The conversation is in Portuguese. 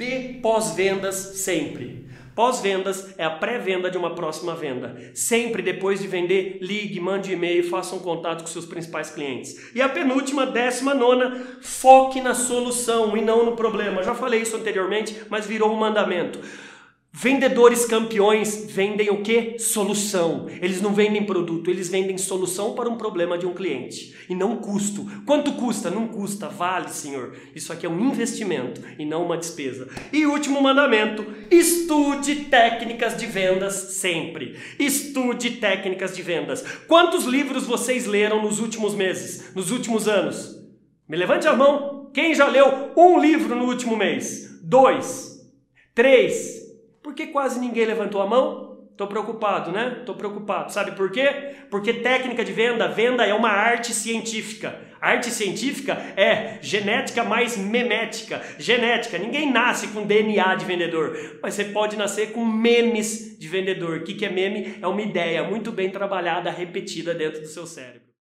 B. Pós-vendas sempre. Pós-vendas é a pré-venda de uma próxima venda. Sempre depois de vender, ligue, mande e-mail, faça um contato com seus principais clientes. E a penúltima, décima nona, foque na solução e não no problema. Já falei isso anteriormente, mas virou um mandamento. Vendedores campeões vendem o que? Solução. Eles não vendem produto, eles vendem solução para um problema de um cliente e não custo. Quanto custa? Não custa, vale, senhor. Isso aqui é um investimento e não uma despesa. E último mandamento: estude técnicas de vendas sempre. Estude técnicas de vendas. Quantos livros vocês leram nos últimos meses, nos últimos anos? Me levante a mão. Quem já leu um livro no último mês? Dois, três. Por que quase ninguém levantou a mão? Estou preocupado, né? Estou preocupado. Sabe por quê? Porque técnica de venda, venda é uma arte científica. arte científica é genética mais memética. Genética. Ninguém nasce com DNA de vendedor, mas você pode nascer com memes de vendedor. O que é meme? É uma ideia muito bem trabalhada, repetida dentro do seu cérebro.